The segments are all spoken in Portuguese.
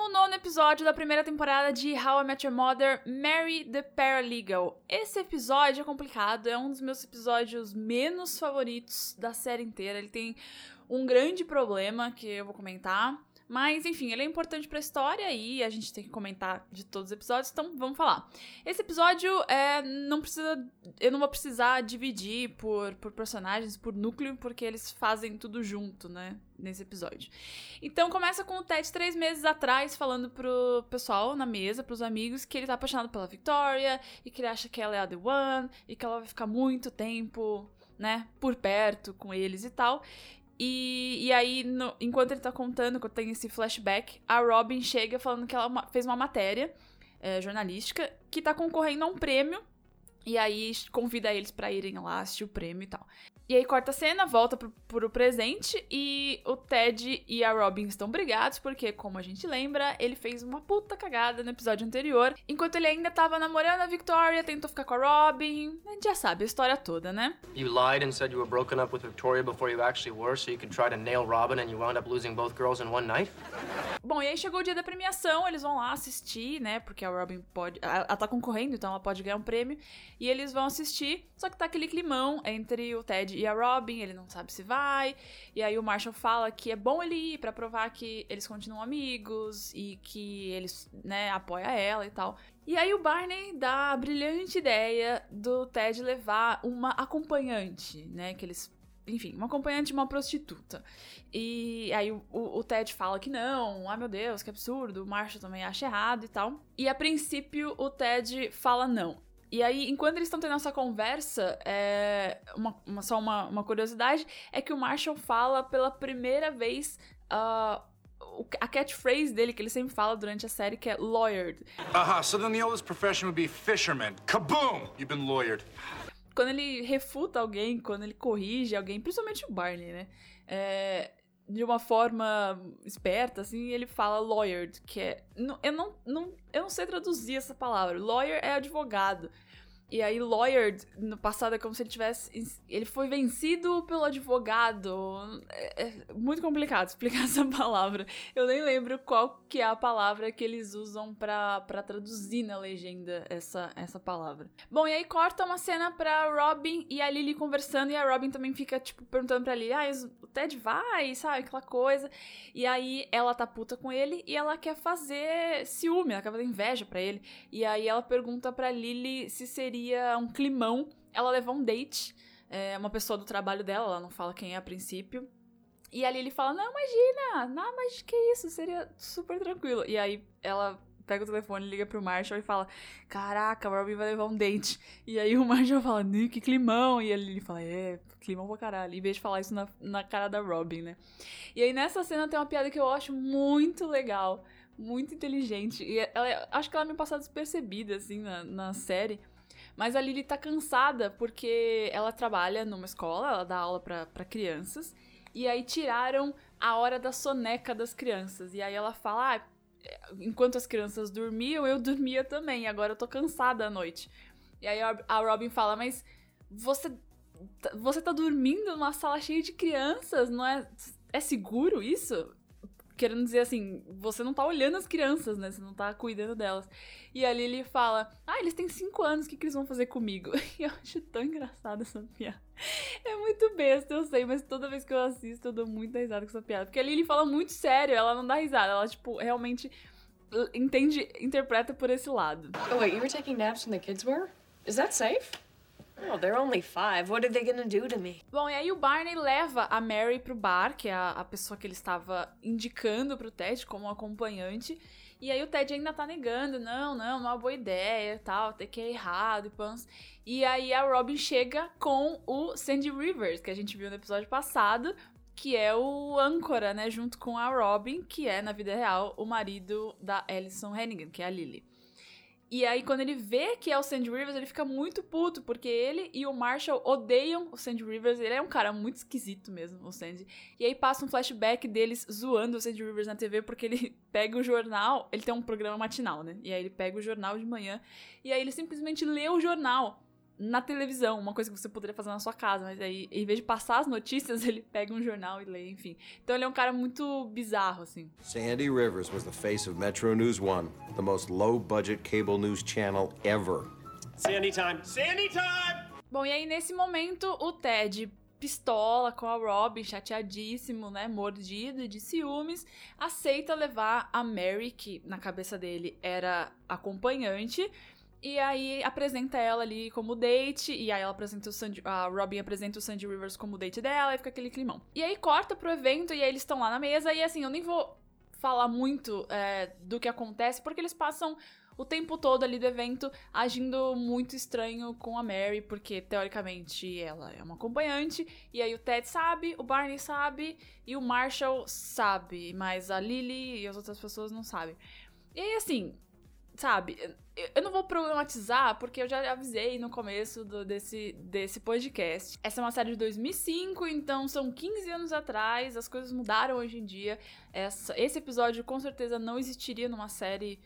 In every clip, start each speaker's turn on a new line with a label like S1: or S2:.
S1: 19 episódio da primeira temporada de How I Met Your Mother, Mary the Paralegal. Esse episódio é complicado, é um dos meus episódios menos favoritos da série inteira. Ele tem um grande problema que eu vou comentar. Mas, enfim, ele é importante pra história e a gente tem que comentar de todos os episódios, então vamos falar. Esse episódio é, não precisa. Eu não vou precisar dividir por, por personagens, por núcleo, porque eles fazem tudo junto, né? Nesse episódio. Então começa com o Ted três meses atrás falando pro pessoal na mesa, pros amigos, que ele tá apaixonado pela Victoria e que ele acha que ela é a The One e que ela vai ficar muito tempo, né, por perto com eles e tal. E, e aí, no, enquanto ele tá contando, quando tem esse flashback, a Robin chega falando que ela fez uma matéria é, jornalística que tá concorrendo a um prêmio. E aí convida eles para irem lá assistir o prêmio e tal. E aí corta a cena, volta pro, pro presente e o Ted e a Robin estão brigados porque, como a gente lembra, ele fez uma puta cagada no episódio anterior. Enquanto ele ainda tava namorando a Victoria, tentou ficar com a Robin. A gente já sabe a história toda, né?
S2: You lied and said you were broken up with Victoria before you actually were, so you could try to nail Robin and you wound up losing both girls in one night?
S1: Bom, e aí chegou o dia da premiação, eles vão lá assistir, né? Porque a Robin pode. Ela tá concorrendo, então ela pode ganhar um prêmio. E eles vão assistir, só que tá aquele climão entre o Ted e a Robin, ele não sabe se vai. E aí o Marshall fala que é bom ele ir para provar que eles continuam amigos e que eles, né, apoia ela e tal. E aí o Barney dá a brilhante ideia do Ted levar uma acompanhante, né, que eles enfim, uma acompanhante de uma prostituta. E aí o, o, Ted fala que não, ai meu Deus, que absurdo, o Marshall também acha errado e tal. E a princípio o Ted fala não. E aí, enquanto eles estão tendo essa conversa, é, uma, uma, só uma, uma, curiosidade, é que o Marshall fala pela primeira vez uh, a catchphrase dele, que ele sempre fala durante a série, que é lawyered.
S3: Aha, uh -huh. so then the oldest profession would be fisherman. Kaboom! You've been lawyered.
S1: Quando ele refuta alguém, quando ele corrige alguém, principalmente o Barney, né? É, de uma forma esperta, assim, ele fala lawyered, que é. Eu não, não, eu não sei traduzir essa palavra. Lawyer é advogado. E aí, lawyered, no passado, é como se ele tivesse. Ele foi vencido pelo advogado. É, é, muito complicado explicar essa palavra. Eu nem lembro qual que é a palavra que eles usam para traduzir na legenda essa, essa palavra. Bom, e aí corta uma cena pra Robin e a Lily conversando. E a Robin também fica, tipo, perguntando pra Lily: ah, o Ted vai, sabe? Aquela coisa. E aí ela tá puta com ele e ela quer fazer ciúme, ela quer fazer inveja para ele. E aí ela pergunta pra Lily se seria um climão. Ela levou um date, é, uma pessoa do trabalho dela, ela não fala quem é a princípio. E ali ele fala: Não, imagina, não, mas que isso, seria super tranquilo. E aí ela pega o telefone, liga pro Marshall e fala: Caraca, Robin vai levar um date. E aí o Marshall fala: Que climão. E ele fala: É, climão pra caralho. Em vez de falar isso na, na cara da Robin, né? E aí nessa cena tem uma piada que eu acho muito legal, muito inteligente. E ela, acho que ela me passa despercebida, assim, na, na série. Mas a Lily tá cansada porque ela trabalha numa escola, ela dá aula para crianças. E aí tiraram a hora da soneca das crianças. E aí ela fala: ah, enquanto as crianças dormiam, eu dormia também. Agora eu tô cansada à noite. E aí a Robin fala: Mas você, você tá dormindo numa sala cheia de crianças, não é? É seguro isso? Querendo dizer assim, você não tá olhando as crianças, né? Você não tá cuidando delas. E ali ele fala: Ah, eles têm cinco anos, o que, que eles vão fazer comigo? E eu acho tão engraçado essa piada. É muito besta, eu sei, mas toda vez que eu assisto, eu dou muita risada com essa piada. Porque ali ele fala muito sério, ela não dá risada, ela, tipo, realmente entende, interpreta por esse lado.
S4: Oh, wait, you were taking naps when the kids were? Is that safe? Oh, they're only five. What are they gonna do to me?
S1: Bom, e aí o Barney leva a Mary pro bar, que é a, a pessoa que ele estava indicando pro Ted como acompanhante. E aí o Ted ainda tá negando, não, não, uma boa ideia, tal, até que é errado e pans. E aí a Robin chega com o Sandy Rivers, que a gente viu no episódio passado, que é o âncora, né, junto com a Robin, que é na vida real o marido da Alison Hannigan, que é a Lily. E aí, quando ele vê que é o Sandy Rivers, ele fica muito puto, porque ele e o Marshall odeiam o Sandy Rivers. Ele é um cara muito esquisito mesmo, o Sandy. E aí passa um flashback deles zoando o Sandy Rivers na TV, porque ele pega o jornal. Ele tem um programa matinal, né? E aí ele pega o jornal de manhã. E aí ele simplesmente lê o jornal na televisão, uma coisa que você poderia fazer na sua casa, mas aí, em vez de passar as notícias, ele pega um jornal e lê, enfim. Então ele é um cara muito bizarro, assim.
S5: Sandy Rivers was the face of Metro News One, the most low-budget cable news channel ever.
S6: Sandy time. Sandy time!
S1: Bom, e aí nesse momento o Ted pistola com a Robin, chateadíssimo, né, mordido de ciúmes, aceita levar a Mary, que na cabeça dele era acompanhante, e aí apresenta ela ali como date, e aí ela apresenta o Sandy, a Robin apresenta o Sandy Rivers como date dela, e fica aquele climão. E aí corta pro evento, e aí eles estão lá na mesa, e assim, eu nem vou falar muito é, do que acontece, porque eles passam o tempo todo ali do evento agindo muito estranho com a Mary, porque teoricamente ela é uma acompanhante, e aí o Ted sabe, o Barney sabe, e o Marshall sabe, mas a Lily e as outras pessoas não sabem. E aí, assim, sabe, eu não vou problematizar porque eu já avisei no começo do, desse, desse podcast. Essa é uma série de 2005, então são 15 anos atrás, as coisas mudaram hoje em dia. Essa, esse episódio com certeza não existiria numa série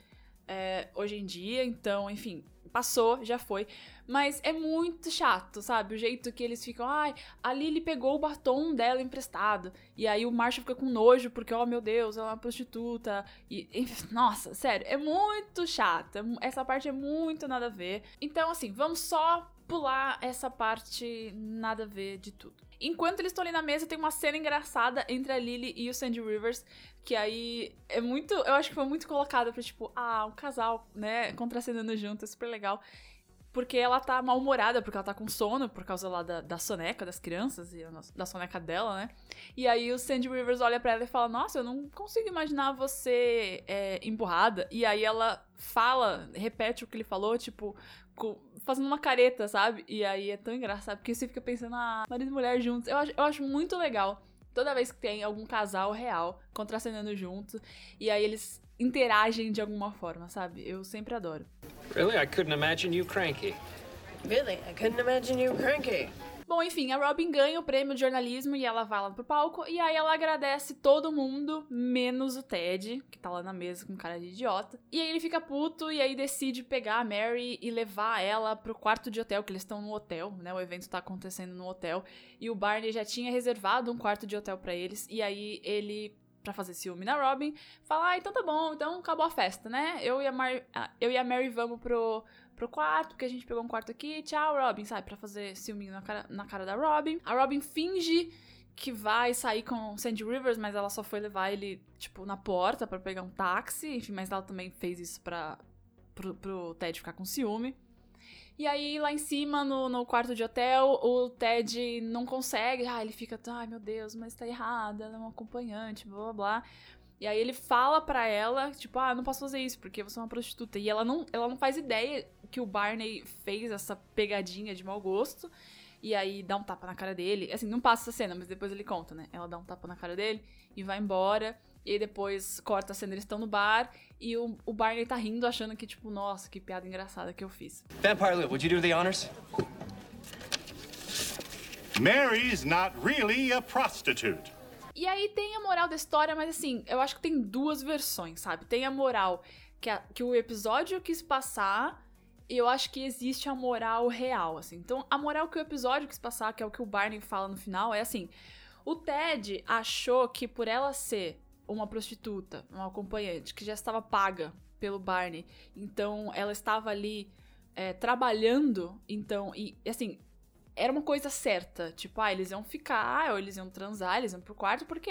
S1: é, hoje em dia, então, enfim, passou, já foi. Mas é muito chato, sabe? O jeito que eles ficam, ai, a Lily pegou o batom dela emprestado. E aí o Marshall fica com nojo, porque, oh meu Deus, ela é uma prostituta. E, nossa, sério, é muito chato. É essa parte é muito nada a ver. Então, assim, vamos só pular essa parte nada a ver de tudo. Enquanto eles estão ali na mesa, tem uma cena engraçada entre a Lily e o Sandy Rivers, que aí é muito. Eu acho que foi muito colocada pra, tipo, ah, um casal, né, contracenando junto, é super legal. Porque ela tá mal-humorada, porque ela tá com sono, por causa lá da, da soneca das crianças e da soneca dela, né? E aí o Sandy Rivers olha para ela e fala: Nossa, eu não consigo imaginar você é, emburrada. E aí ela fala, repete o que ele falou, tipo, fazendo uma careta, sabe? E aí é tão engraçado, porque você fica pensando, ah, marido e mulher juntos. Eu acho, eu acho muito legal toda vez que tem algum casal real contracenando junto, e aí eles interagem de alguma forma, sabe? Eu sempre adoro.
S6: Really? I couldn't imagine you cranky.
S4: Really? I couldn't imagine you cranky.
S1: Bom, enfim, a Robin ganha o prêmio de jornalismo e ela vai lá pro palco. E aí ela agradece todo mundo, menos o Ted, que tá lá na mesa com cara de idiota. E aí ele fica puto e aí decide pegar a Mary e levar ela pro quarto de hotel, que eles estão no hotel, né? O evento tá acontecendo no hotel. E o Barney já tinha reservado um quarto de hotel para eles. E aí ele para fazer ciúme na Robin, fala: ah, então tá bom, então acabou a festa, né? Eu e a, Mar eu e a Mary vamos pro, pro quarto, porque a gente pegou um quarto aqui, tchau, Robin, sabe? Pra fazer ciúminho na cara, na cara da Robin. A Robin finge que vai sair com Sandy Rivers, mas ela só foi levar ele, tipo, na porta para pegar um táxi, enfim, mas ela também fez isso pra, pro, pro Ted ficar com ciúme. E aí, lá em cima, no, no quarto de hotel, o Ted não consegue. Ah, ele fica, ai meu Deus, mas tá errada, ela é uma acompanhante, blá blá blá. E aí ele fala pra ela, tipo, ah, não posso fazer isso porque você é uma prostituta. E ela não, ela não faz ideia que o Barney fez essa pegadinha de mau gosto. E aí dá um tapa na cara dele. Assim, não passa essa cena, mas depois ele conta, né? Ela dá um tapa na cara dele e vai embora. E aí depois corta a cena, eles estão no bar e o, o Barney tá rindo, achando que, tipo, nossa, que piada engraçada que eu fiz.
S6: Vampire Lou, would you do the honors?
S3: Mary's not really a prostitute.
S1: E aí tem a moral da história, mas assim, eu acho que tem duas versões, sabe? Tem a moral que, a, que o episódio quis passar, eu acho que existe a moral real, assim. Então, a moral que o episódio quis passar, que é o que o Barney fala no final, é assim: o Ted achou que por ela ser uma prostituta, uma acompanhante, que já estava paga pelo Barney, então ela estava ali é, trabalhando, então, e assim, era uma coisa certa. Tipo, ah, eles iam ficar, ou eles iam transar, eles iam pro quarto, porque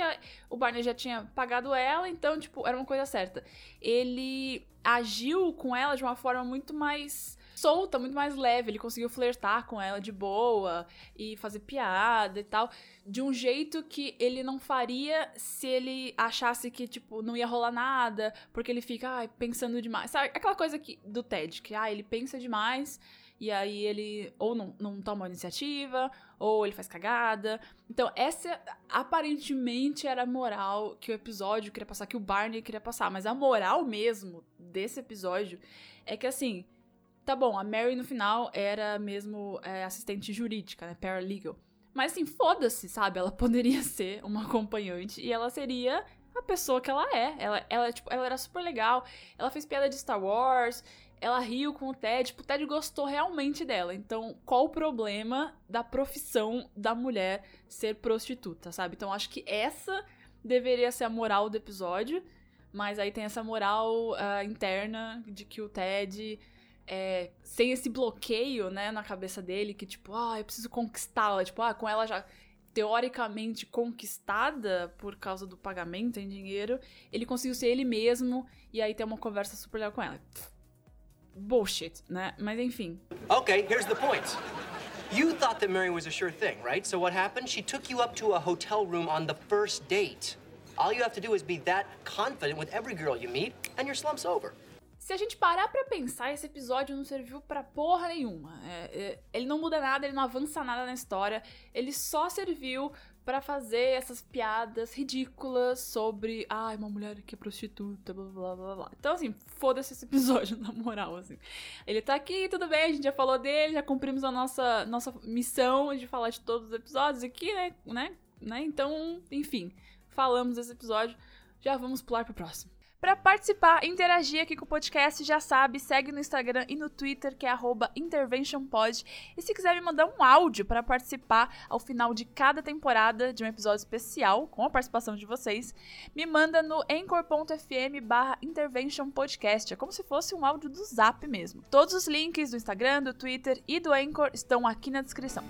S1: o Barney já tinha pagado ela, então, tipo, era uma coisa certa. Ele agiu com ela de uma forma muito mais solta, muito mais leve. Ele conseguiu flertar com ela de boa e fazer piada e tal, de um jeito que ele não faria se ele achasse que, tipo, não ia rolar nada, porque ele fica, ai, pensando demais. Sabe aquela coisa que, do Ted, que, ah, ele pensa demais e aí ele ou não, não toma iniciativa, ou ele faz cagada. Então, essa aparentemente era a moral que o episódio queria passar, que o Barney queria passar. Mas a moral mesmo desse episódio é que assim. Tá bom, a Mary no final era mesmo é, assistente jurídica, né? Paralegal. Mas assim, foda-se, sabe? Ela poderia ser uma acompanhante e ela seria a pessoa que ela é. Ela, ela, tipo, ela era super legal. Ela fez piada de Star Wars. Ela riu com o Ted. Tipo, o Ted gostou realmente dela. Então, qual o problema da profissão da mulher ser prostituta, sabe? Então, acho que essa deveria ser a moral do episódio. Mas aí tem essa moral uh, interna de que o Ted é, sem esse bloqueio, né, na cabeça dele, que tipo, ah, eu preciso conquistá-la, tipo, ah, com ela já teoricamente conquistada por causa do pagamento em dinheiro, ele conseguiu ser ele mesmo e aí ter uma conversa super legal com ela. Bullshit, né? Mas enfim.
S2: Okay, here's the point. You thought that Mary was a sure thing, right? So what happened? She took you up to a hotel room on the first date. All you have to do is be that confident with every girl you meet, and your slump's over.
S1: Se a gente parar pra pensar, esse episódio não serviu pra porra nenhuma. É, é, ele não muda nada, ele não avança nada na história. Ele só serviu para fazer essas piadas ridículas sobre, ai, ah, uma mulher que é prostituta, blá blá blá blá. Então, assim, foda-se esse episódio, na moral, assim. Ele tá aqui, tudo bem, a gente já falou dele, já cumprimos a nossa, nossa missão de falar de todos os episódios aqui, né? né? né? Então, enfim, falamos desse episódio. Já vamos pular pro próximo. Para participar, interagir aqui com o podcast, já sabe, segue no Instagram e no Twitter, que é interventionpod. E se quiser me mandar um áudio para participar ao final de cada temporada de um episódio especial, com a participação de vocês, me manda no anchor.fm barra interventionpodcast. É como se fosse um áudio do Zap mesmo. Todos os links do Instagram, do Twitter e do Anchor estão aqui na descrição.